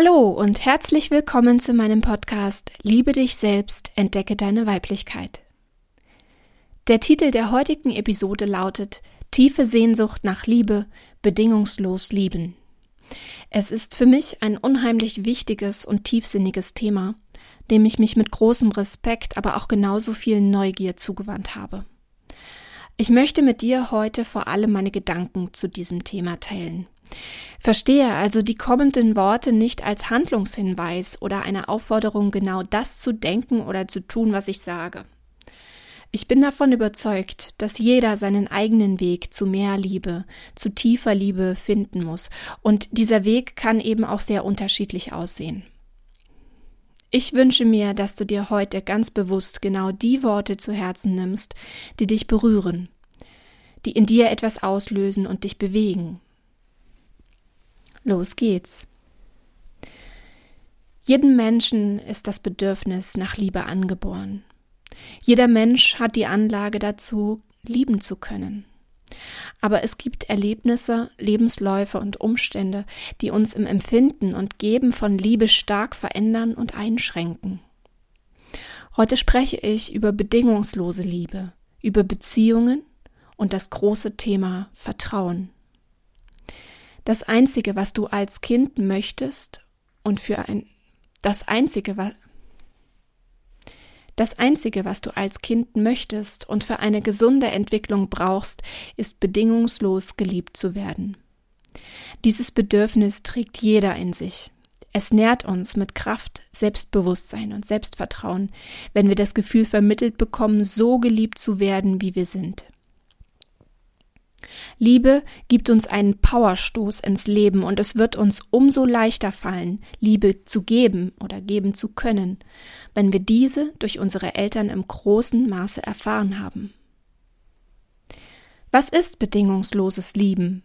Hallo und herzlich willkommen zu meinem Podcast Liebe dich selbst, entdecke deine Weiblichkeit. Der Titel der heutigen Episode lautet Tiefe Sehnsucht nach Liebe, bedingungslos lieben. Es ist für mich ein unheimlich wichtiges und tiefsinniges Thema, dem ich mich mit großem Respekt, aber auch genauso viel Neugier zugewandt habe. Ich möchte mit dir heute vor allem meine Gedanken zu diesem Thema teilen. Verstehe also die kommenden Worte nicht als Handlungshinweis oder eine Aufforderung, genau das zu denken oder zu tun, was ich sage. Ich bin davon überzeugt, dass jeder seinen eigenen Weg zu mehr Liebe, zu tiefer Liebe finden muss, und dieser Weg kann eben auch sehr unterschiedlich aussehen. Ich wünsche mir, dass du dir heute ganz bewusst genau die Worte zu Herzen nimmst, die dich berühren, die in dir etwas auslösen und dich bewegen, Los geht's. Jedem Menschen ist das Bedürfnis nach Liebe angeboren. Jeder Mensch hat die Anlage dazu, lieben zu können. Aber es gibt Erlebnisse, Lebensläufe und Umstände, die uns im Empfinden und Geben von Liebe stark verändern und einschränken. Heute spreche ich über bedingungslose Liebe, über Beziehungen und das große Thema Vertrauen. Das Einzige, was du als Kind möchtest und für ein das Einzige, was das Einzige, was du als Kind möchtest und für eine gesunde Entwicklung brauchst, ist bedingungslos geliebt zu werden. Dieses Bedürfnis trägt jeder in sich. Es nährt uns mit Kraft, Selbstbewusstsein und Selbstvertrauen, wenn wir das Gefühl vermittelt bekommen, so geliebt zu werden, wie wir sind. Liebe gibt uns einen Powerstoß ins Leben und es wird uns umso leichter fallen, Liebe zu geben oder geben zu können, wenn wir diese durch unsere Eltern im großen Maße erfahren haben. Was ist bedingungsloses Lieben?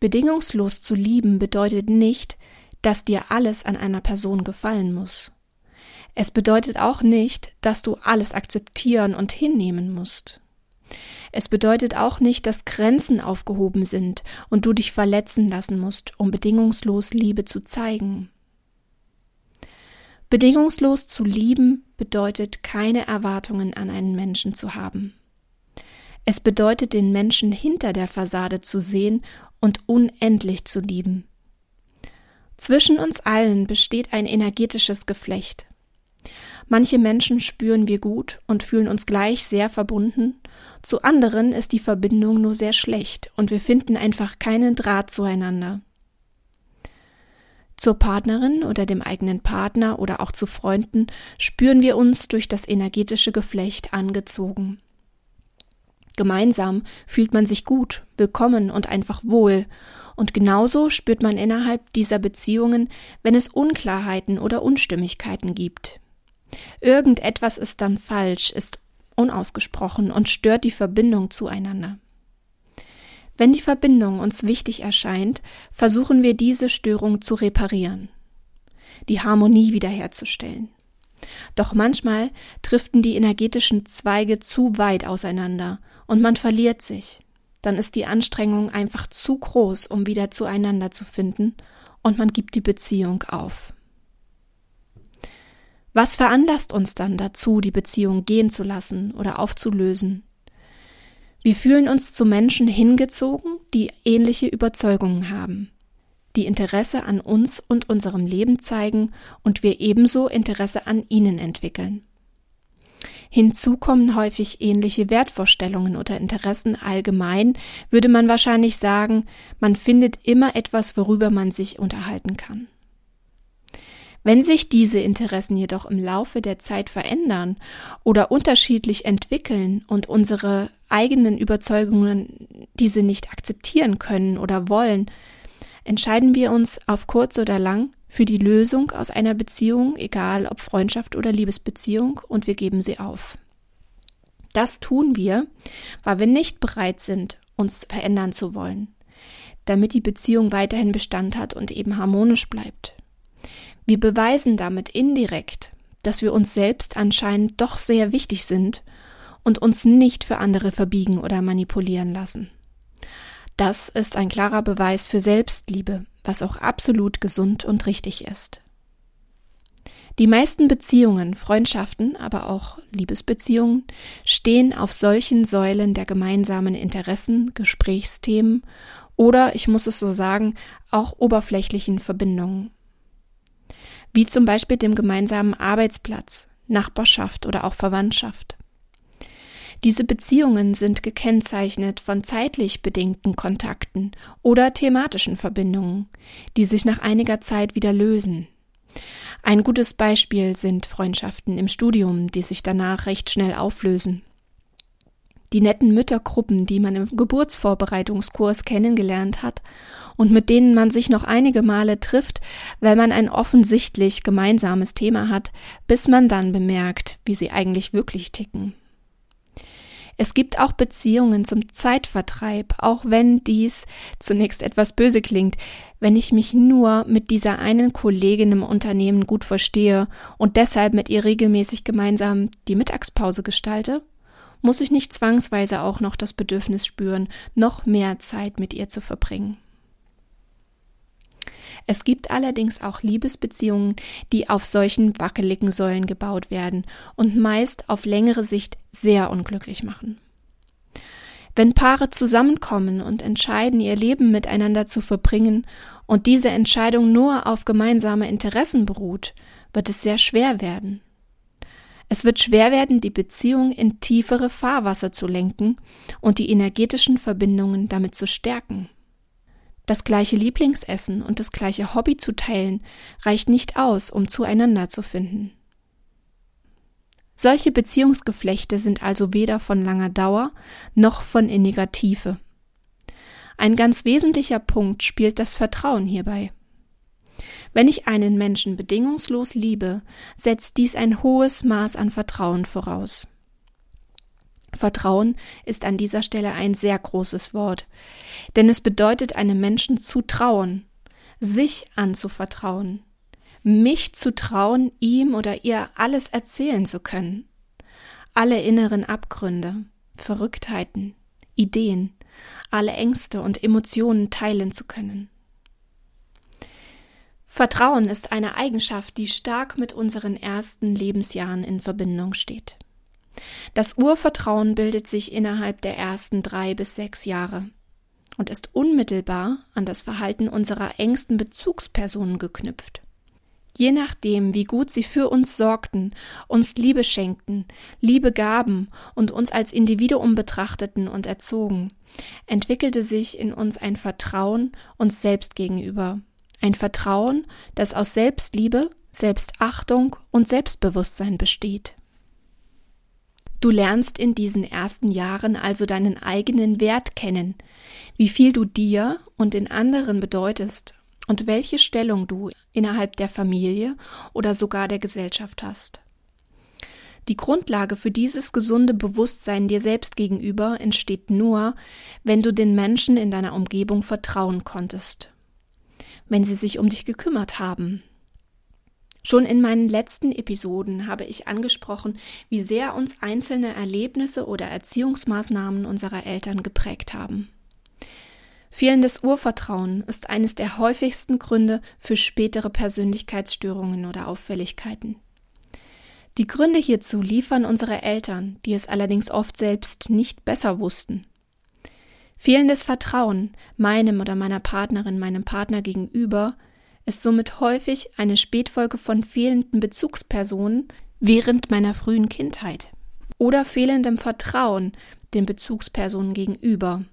Bedingungslos zu lieben bedeutet nicht, dass dir alles an einer Person gefallen muss. Es bedeutet auch nicht, dass du alles akzeptieren und hinnehmen musst. Es bedeutet auch nicht, dass Grenzen aufgehoben sind und du dich verletzen lassen musst, um bedingungslos Liebe zu zeigen. Bedingungslos zu lieben bedeutet keine Erwartungen an einen Menschen zu haben. Es bedeutet den Menschen hinter der Fassade zu sehen und unendlich zu lieben. Zwischen uns allen besteht ein energetisches Geflecht. Manche Menschen spüren wir gut und fühlen uns gleich sehr verbunden, zu anderen ist die Verbindung nur sehr schlecht und wir finden einfach keinen Draht zueinander. Zur Partnerin oder dem eigenen Partner oder auch zu Freunden spüren wir uns durch das energetische Geflecht angezogen. Gemeinsam fühlt man sich gut, willkommen und einfach wohl, und genauso spürt man innerhalb dieser Beziehungen, wenn es Unklarheiten oder Unstimmigkeiten gibt. Irgendetwas ist dann falsch, ist unausgesprochen und stört die Verbindung zueinander. Wenn die Verbindung uns wichtig erscheint, versuchen wir diese Störung zu reparieren, die Harmonie wiederherzustellen. Doch manchmal driften die energetischen Zweige zu weit auseinander und man verliert sich. Dann ist die Anstrengung einfach zu groß, um wieder zueinander zu finden, und man gibt die Beziehung auf. Was veranlasst uns dann dazu, die Beziehung gehen zu lassen oder aufzulösen? Wir fühlen uns zu Menschen hingezogen, die ähnliche Überzeugungen haben, die Interesse an uns und unserem Leben zeigen und wir ebenso Interesse an ihnen entwickeln. Hinzu kommen häufig ähnliche Wertvorstellungen oder Interessen allgemein, würde man wahrscheinlich sagen, man findet immer etwas, worüber man sich unterhalten kann. Wenn sich diese Interessen jedoch im Laufe der Zeit verändern oder unterschiedlich entwickeln und unsere eigenen Überzeugungen diese nicht akzeptieren können oder wollen, entscheiden wir uns auf kurz oder lang für die Lösung aus einer Beziehung, egal ob Freundschaft oder Liebesbeziehung, und wir geben sie auf. Das tun wir, weil wir nicht bereit sind, uns verändern zu wollen, damit die Beziehung weiterhin Bestand hat und eben harmonisch bleibt. Wir beweisen damit indirekt, dass wir uns selbst anscheinend doch sehr wichtig sind und uns nicht für andere verbiegen oder manipulieren lassen. Das ist ein klarer Beweis für Selbstliebe, was auch absolut gesund und richtig ist. Die meisten Beziehungen, Freundschaften, aber auch Liebesbeziehungen stehen auf solchen Säulen der gemeinsamen Interessen, Gesprächsthemen oder, ich muss es so sagen, auch oberflächlichen Verbindungen. Wie zum Beispiel dem gemeinsamen Arbeitsplatz, Nachbarschaft oder auch Verwandtschaft. Diese Beziehungen sind gekennzeichnet von zeitlich bedingten Kontakten oder thematischen Verbindungen, die sich nach einiger Zeit wieder lösen. Ein gutes Beispiel sind Freundschaften im Studium, die sich danach recht schnell auflösen. Die netten Müttergruppen, die man im Geburtsvorbereitungskurs kennengelernt hat und mit denen man sich noch einige Male trifft, weil man ein offensichtlich gemeinsames Thema hat, bis man dann bemerkt, wie sie eigentlich wirklich ticken. Es gibt auch Beziehungen zum Zeitvertreib, auch wenn dies zunächst etwas böse klingt, wenn ich mich nur mit dieser einen Kollegin im Unternehmen gut verstehe und deshalb mit ihr regelmäßig gemeinsam die Mittagspause gestalte, muss ich nicht zwangsweise auch noch das Bedürfnis spüren, noch mehr Zeit mit ihr zu verbringen. Es gibt allerdings auch Liebesbeziehungen, die auf solchen wackeligen Säulen gebaut werden und meist auf längere Sicht sehr unglücklich machen. Wenn Paare zusammenkommen und entscheiden, ihr Leben miteinander zu verbringen und diese Entscheidung nur auf gemeinsame Interessen beruht, wird es sehr schwer werden. Es wird schwer werden, die Beziehung in tiefere Fahrwasser zu lenken und die energetischen Verbindungen damit zu stärken. Das gleiche Lieblingsessen und das gleiche Hobby zu teilen reicht nicht aus, um zueinander zu finden. Solche Beziehungsgeflechte sind also weder von langer Dauer noch von inniger Tiefe. Ein ganz wesentlicher Punkt spielt das Vertrauen hierbei. Wenn ich einen Menschen bedingungslos liebe, setzt dies ein hohes Maß an Vertrauen voraus. Vertrauen ist an dieser Stelle ein sehr großes Wort, denn es bedeutet einem Menschen zu trauen, sich anzuvertrauen, mich zu trauen, ihm oder ihr alles erzählen zu können, alle inneren Abgründe, Verrücktheiten, Ideen, alle Ängste und Emotionen teilen zu können. Vertrauen ist eine Eigenschaft, die stark mit unseren ersten Lebensjahren in Verbindung steht. Das Urvertrauen bildet sich innerhalb der ersten drei bis sechs Jahre und ist unmittelbar an das Verhalten unserer engsten Bezugspersonen geknüpft. Je nachdem, wie gut sie für uns sorgten, uns Liebe schenkten, Liebe gaben und uns als Individuum betrachteten und erzogen, entwickelte sich in uns ein Vertrauen uns selbst gegenüber, ein Vertrauen, das aus Selbstliebe, Selbstachtung und Selbstbewusstsein besteht. Du lernst in diesen ersten Jahren also deinen eigenen Wert kennen, wie viel du dir und den anderen bedeutest und welche Stellung du innerhalb der Familie oder sogar der Gesellschaft hast. Die Grundlage für dieses gesunde Bewusstsein dir selbst gegenüber entsteht nur, wenn du den Menschen in deiner Umgebung vertrauen konntest, wenn sie sich um dich gekümmert haben, Schon in meinen letzten Episoden habe ich angesprochen, wie sehr uns einzelne Erlebnisse oder Erziehungsmaßnahmen unserer Eltern geprägt haben. Fehlendes Urvertrauen ist eines der häufigsten Gründe für spätere Persönlichkeitsstörungen oder Auffälligkeiten. Die Gründe hierzu liefern unsere Eltern, die es allerdings oft selbst nicht besser wussten. Fehlendes Vertrauen meinem oder meiner Partnerin, meinem Partner gegenüber ist somit häufig eine Spätfolge von fehlenden Bezugspersonen während meiner frühen Kindheit oder fehlendem Vertrauen den Bezugspersonen gegenüber.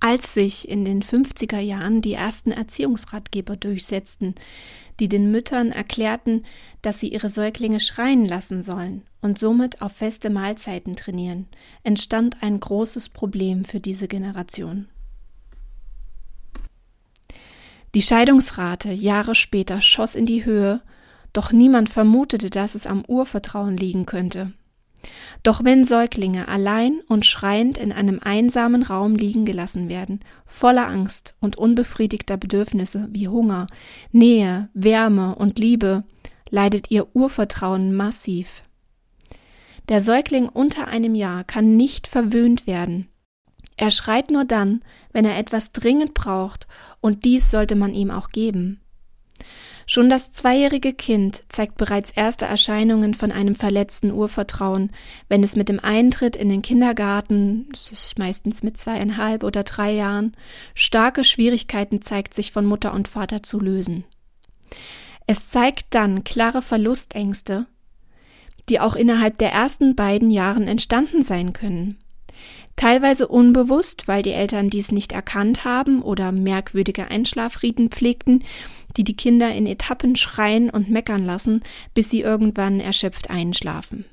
Als sich in den 50er Jahren die ersten Erziehungsratgeber durchsetzten, die den Müttern erklärten, dass sie ihre Säuglinge schreien lassen sollen und somit auf feste Mahlzeiten trainieren, entstand ein großes Problem für diese Generation. Die Scheidungsrate Jahre später schoss in die Höhe, doch niemand vermutete, dass es am Urvertrauen liegen könnte. Doch wenn Säuglinge allein und schreiend in einem einsamen Raum liegen gelassen werden, voller Angst und unbefriedigter Bedürfnisse wie Hunger, Nähe, Wärme und Liebe, leidet ihr Urvertrauen massiv. Der Säugling unter einem Jahr kann nicht verwöhnt werden, Er schreit nur dann, wenn er etwas dringend braucht, und dies sollte man ihm auch geben. Schon das zweijährige Kind zeigt bereits erste Erscheinungen von einem verletzten Urvertrauen, wenn es mit dem Eintritt in den Kindergarten, das ist meistens mit zweieinhalb oder drei Jahren, starke Schwierigkeiten zeigt, sich von Mutter und Vater zu lösen. Es zeigt dann klare Verlustängste, die auch innerhalb der ersten beiden Jahren entstanden sein können. Teilweise unbewusst, weil die Eltern dies nicht erkannt haben oder merkwürdige Einschlafriten pflegten, die die Kinder in Etappen schreien und meckern lassen, bis sie irgendwann erschöpft einschlafen.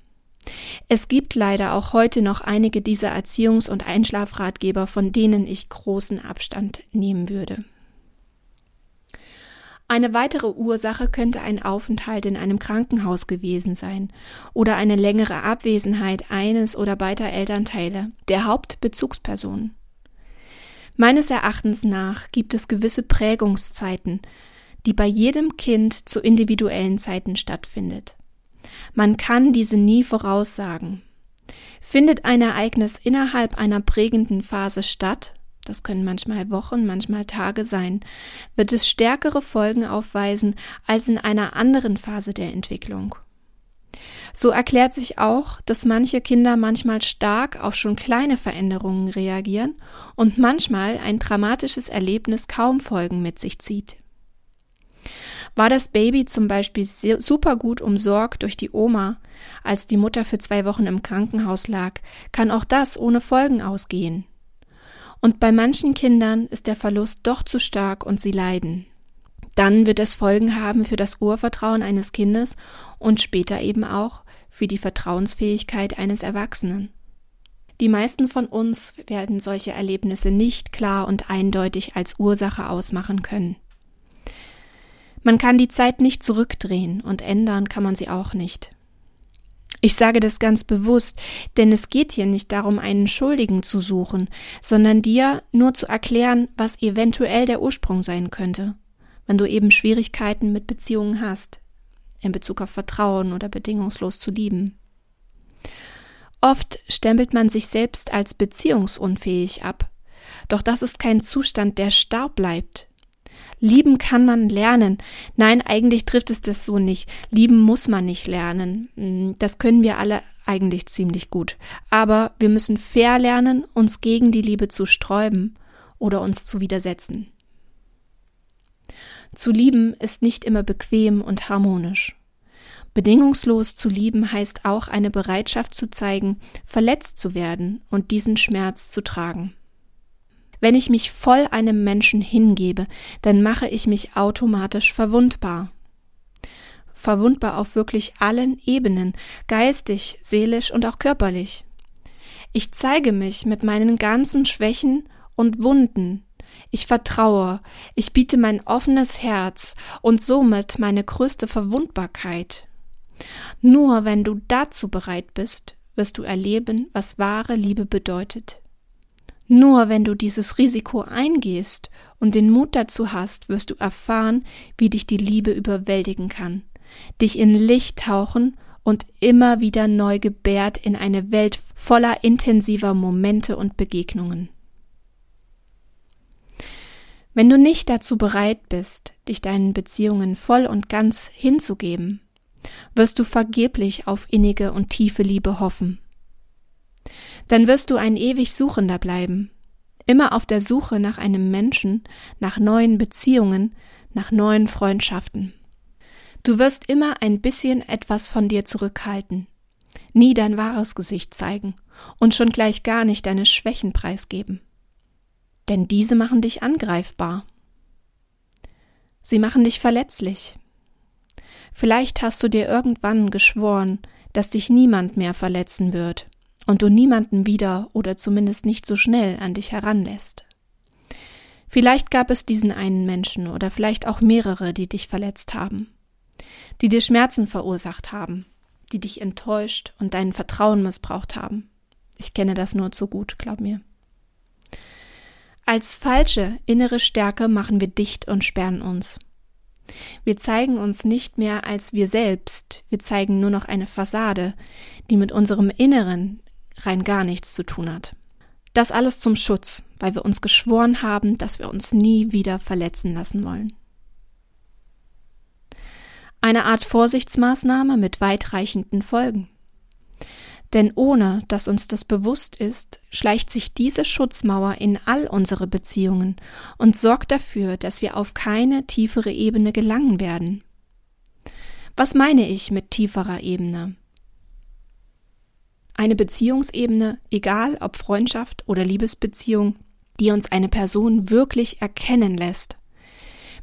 Es gibt leider auch heute noch einige dieser Erziehungs- und Einschlafratgeber, von denen ich großen Abstand nehmen würde. Eine weitere Ursache könnte ein Aufenthalt in einem Krankenhaus gewesen sein oder eine längere Abwesenheit eines oder beider Elternteile, der Hauptbezugsperson. Meines Erachtens nach gibt es gewisse Prägungszeiten, die bei jedem Kind zu individuellen Zeiten stattfindet. Man kann diese nie voraussagen. Findet ein Ereignis innerhalb einer prägenden Phase statt, das können manchmal Wochen, manchmal Tage sein, wird es stärkere Folgen aufweisen als in einer anderen Phase der Entwicklung. So erklärt sich auch, dass manche Kinder manchmal stark auf schon kleine Veränderungen reagieren und manchmal ein dramatisches Erlebnis kaum Folgen mit sich zieht. War das Baby zum Beispiel super gut umsorgt durch die Oma, als die Mutter für zwei Wochen im Krankenhaus lag, kann auch das ohne Folgen ausgehen. Und bei manchen Kindern ist der Verlust doch zu stark und sie leiden. Dann wird es Folgen haben für das Urvertrauen eines Kindes und später eben auch für die Vertrauensfähigkeit eines Erwachsenen. Die meisten von uns werden solche Erlebnisse nicht klar und eindeutig als Ursache ausmachen können. Man kann die Zeit nicht zurückdrehen und ändern kann man sie auch nicht. Ich sage das ganz bewusst, denn es geht hier nicht darum, einen Schuldigen zu suchen, sondern dir nur zu erklären, was eventuell der Ursprung sein könnte, wenn du eben Schwierigkeiten mit Beziehungen hast, in Bezug auf Vertrauen oder bedingungslos zu lieben. Oft stempelt man sich selbst als beziehungsunfähig ab, doch das ist kein Zustand, der starr bleibt, Lieben kann man lernen. Nein, eigentlich trifft es das so nicht. Lieben muss man nicht lernen. Hm, das können wir alle eigentlich ziemlich gut. Aber wir müssen fair lernen, uns gegen die Liebe zu sträuben oder uns zu widersetzen. Zu lieben ist nicht immer bequem und harmonisch. Bedingungslos zu lieben heißt auch eine Bereitschaft zu zeigen, verletzt zu werden und diesen Schmerz zu tragen. Wenn ich mich voll einem Menschen hingebe, dann mache ich mich automatisch verwundbar. Verwundbar auf wirklich allen Ebenen, geistig, seelisch und auch körperlich. Ich zeige mich mit meinen ganzen Schwächen und Wunden. Ich vertraue, ich biete mein offenes Herz und somit meine größte Verwundbarkeit. Nur wenn du dazu bereit bist, wirst du erleben, was wahre Liebe bedeutet. Nur wenn du dieses Risiko eingehst und den Mut dazu hast, wirst du erfahren, wie dich die Liebe überwältigen kann, dich in Licht tauchen und immer wieder neu gebärt in eine Welt voller intensiver Momente und Begegnungen. Wenn du nicht dazu bereit bist, dich deinen Beziehungen voll und ganz hinzugeben, wirst du vergeblich auf innige und tiefe Liebe hoffen dann wirst du ein ewig Suchender bleiben, immer auf der Suche nach einem Menschen, nach neuen Beziehungen, nach neuen Freundschaften. Du wirst immer ein bisschen etwas von dir zurückhalten, nie dein wahres Gesicht zeigen und schon gleich gar nicht deine Schwächen preisgeben. Denn diese machen dich angreifbar. Sie machen dich verletzlich. Vielleicht hast du dir irgendwann geschworen, dass dich niemand mehr verletzen wird, und du niemanden wieder oder zumindest nicht so schnell an dich heranlässt. Vielleicht gab es diesen einen Menschen oder vielleicht auch mehrere, die dich verletzt haben, die dir Schmerzen verursacht haben, die dich enttäuscht und dein Vertrauen missbraucht haben. Ich kenne das nur zu gut, glaub mir. Als falsche innere Stärke machen wir dicht und sperren uns. Wir zeigen uns nicht mehr als wir selbst, wir zeigen nur noch eine Fassade, die mit unserem Inneren rein gar nichts zu tun hat. Das alles zum Schutz, weil wir uns geschworen haben, dass wir uns nie wieder verletzen lassen wollen. Eine Art Vorsichtsmaßnahme mit weitreichenden Folgen. Denn ohne dass uns das bewusst ist, schleicht sich diese Schutzmauer in all unsere Beziehungen und sorgt dafür, dass wir auf keine tiefere Ebene gelangen werden. Was meine ich mit tieferer Ebene? Eine Beziehungsebene, egal ob Freundschaft oder Liebesbeziehung, die uns eine Person wirklich erkennen lässt.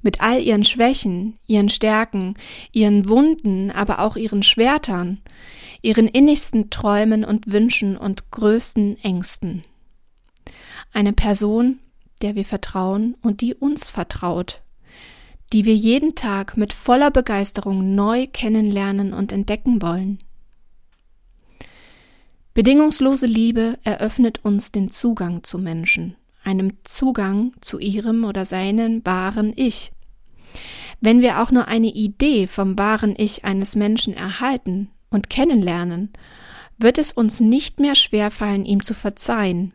Mit all ihren Schwächen, ihren Stärken, ihren Wunden, aber auch ihren Schwertern, ihren innigsten Träumen und Wünschen und größten Ängsten. Eine Person, der wir vertrauen und die uns vertraut, die wir jeden Tag mit voller Begeisterung neu kennenlernen und entdecken wollen. Bedingungslose Liebe eröffnet uns den Zugang zu Menschen, einem Zugang zu ihrem oder seinen wahren Ich. Wenn wir auch nur eine Idee vom wahren Ich eines Menschen erhalten und kennenlernen, wird es uns nicht mehr schwerfallen, ihm zu verzeihen,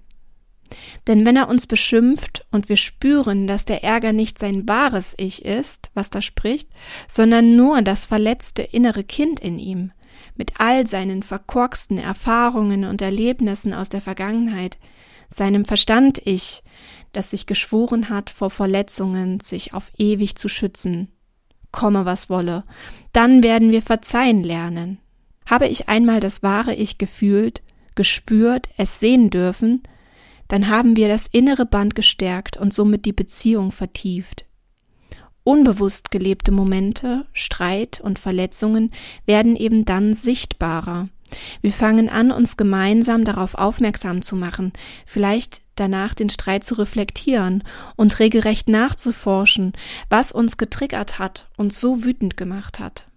denn wenn er uns beschimpft und wir spüren, dass der Ärger nicht sein wahres Ich ist, was da spricht, sondern nur das verletzte innere Kind in ihm, mit all seinen verkorksten Erfahrungen und Erlebnissen aus der Vergangenheit, seinem Verstand Ich, das sich geschworen hat, vor Verletzungen sich auf ewig zu schützen, komme was wolle, dann werden wir verzeihen lernen. Habe ich einmal das wahre Ich gefühlt, gespürt, es sehen dürfen, dann haben wir das innere Band gestärkt und somit die Beziehung vertieft. Unbewusst gelebte Momente, Streit und Verletzungen werden eben dann sichtbarer. Wir fangen an, uns gemeinsam darauf aufmerksam zu machen, vielleicht danach den Streit zu reflektieren und regelrecht nachzuforschen, was uns getriggert hat und so wütend gemacht hat.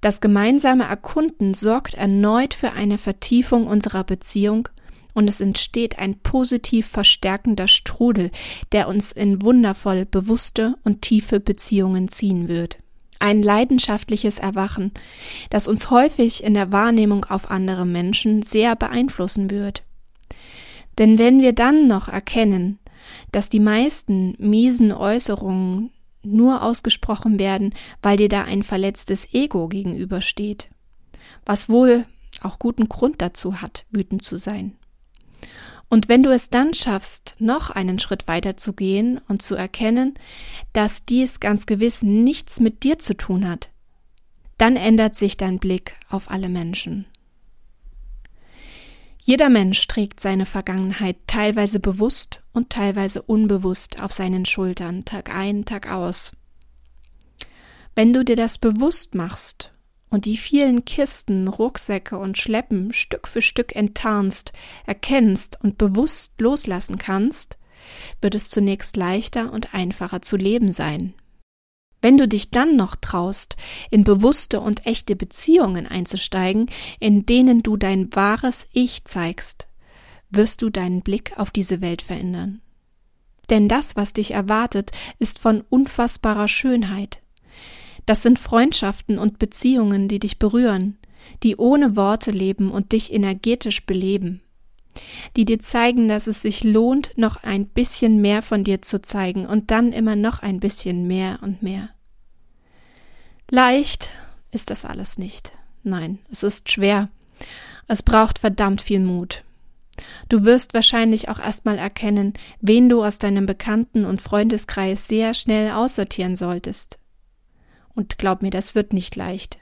Das gemeinsame Erkunden sorgt erneut für eine Vertiefung unserer Beziehung und es entsteht ein positiv verstärkender Strudel, der uns in wundervoll bewusste und tiefe Beziehungen ziehen wird. Ein leidenschaftliches Erwachen, das uns häufig in der Wahrnehmung auf andere Menschen sehr beeinflussen wird. Denn wenn wir dann noch erkennen, dass die meisten miesen Äußerungen nur ausgesprochen werden, weil dir da ein verletztes Ego gegenübersteht, was wohl auch guten Grund dazu hat, wütend zu sein. Und wenn du es dann schaffst, noch einen Schritt weiter zu gehen und zu erkennen, dass dies ganz gewiss nichts mit dir zu tun hat, dann ändert sich dein Blick auf alle Menschen. Jeder Mensch trägt seine Vergangenheit teilweise bewusst und teilweise unbewusst auf seinen Schultern, Tag ein, Tag aus. Wenn du dir das bewusst machst und die vielen Kisten, Rucksäcke und Schleppen Stück für Stück enttarnst, erkennst und bewusst loslassen kannst, wird es zunächst leichter und einfacher zu leben sein. Wenn du dich dann noch traust, in bewusste und echte Beziehungen einzusteigen, in denen du dein wahres Ich zeigst, wirst du deinen Blick auf diese Welt verändern. Denn das, was dich erwartet, ist von unfassbarer Schönheit, das sind Freundschaften und Beziehungen, die dich berühren, die ohne Worte leben und dich energetisch beleben, die dir zeigen, dass es sich lohnt, noch ein bisschen mehr von dir zu zeigen und dann immer noch ein bisschen mehr und mehr. Leicht ist das alles nicht. Nein, es ist schwer. Es braucht verdammt viel Mut. Du wirst wahrscheinlich auch erstmal erkennen, wen du aus deinem Bekannten- und Freundeskreis sehr schnell aussortieren solltest. Und glaub mir, das wird nicht leicht.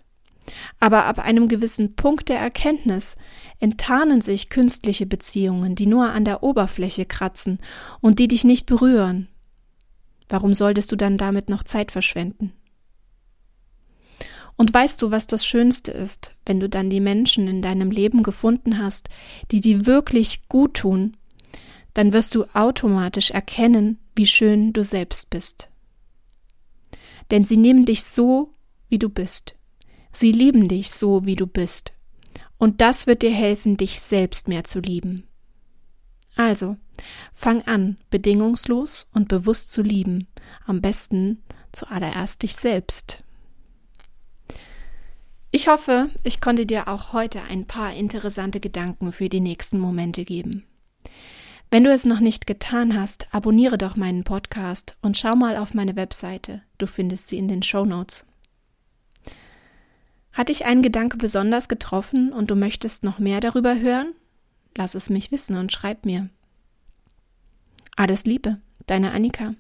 Aber ab einem gewissen Punkt der Erkenntnis enttarnen sich künstliche Beziehungen, die nur an der Oberfläche kratzen und die dich nicht berühren. Warum solltest du dann damit noch Zeit verschwenden? Und weißt du, was das Schönste ist, wenn du dann die Menschen in deinem Leben gefunden hast, die dir wirklich gut tun, dann wirst du automatisch erkennen, wie schön du selbst bist denn sie nehmen dich so, wie du bist. Sie lieben dich so, wie du bist. Und das wird dir helfen, dich selbst mehr zu lieben. Also, fang an, bedingungslos und bewusst zu lieben. Am besten zuallererst dich selbst. Ich hoffe, ich konnte dir auch heute ein paar interessante Gedanken für die nächsten Momente geben. Wenn du es noch nicht getan hast, abonniere doch meinen Podcast und schau mal auf meine Webseite. Du findest sie in den Show Notes. Hat dich ein Gedanke besonders getroffen und du möchtest noch mehr darüber hören? Lass es mich wissen und schreib mir. Alles Liebe, deine Annika.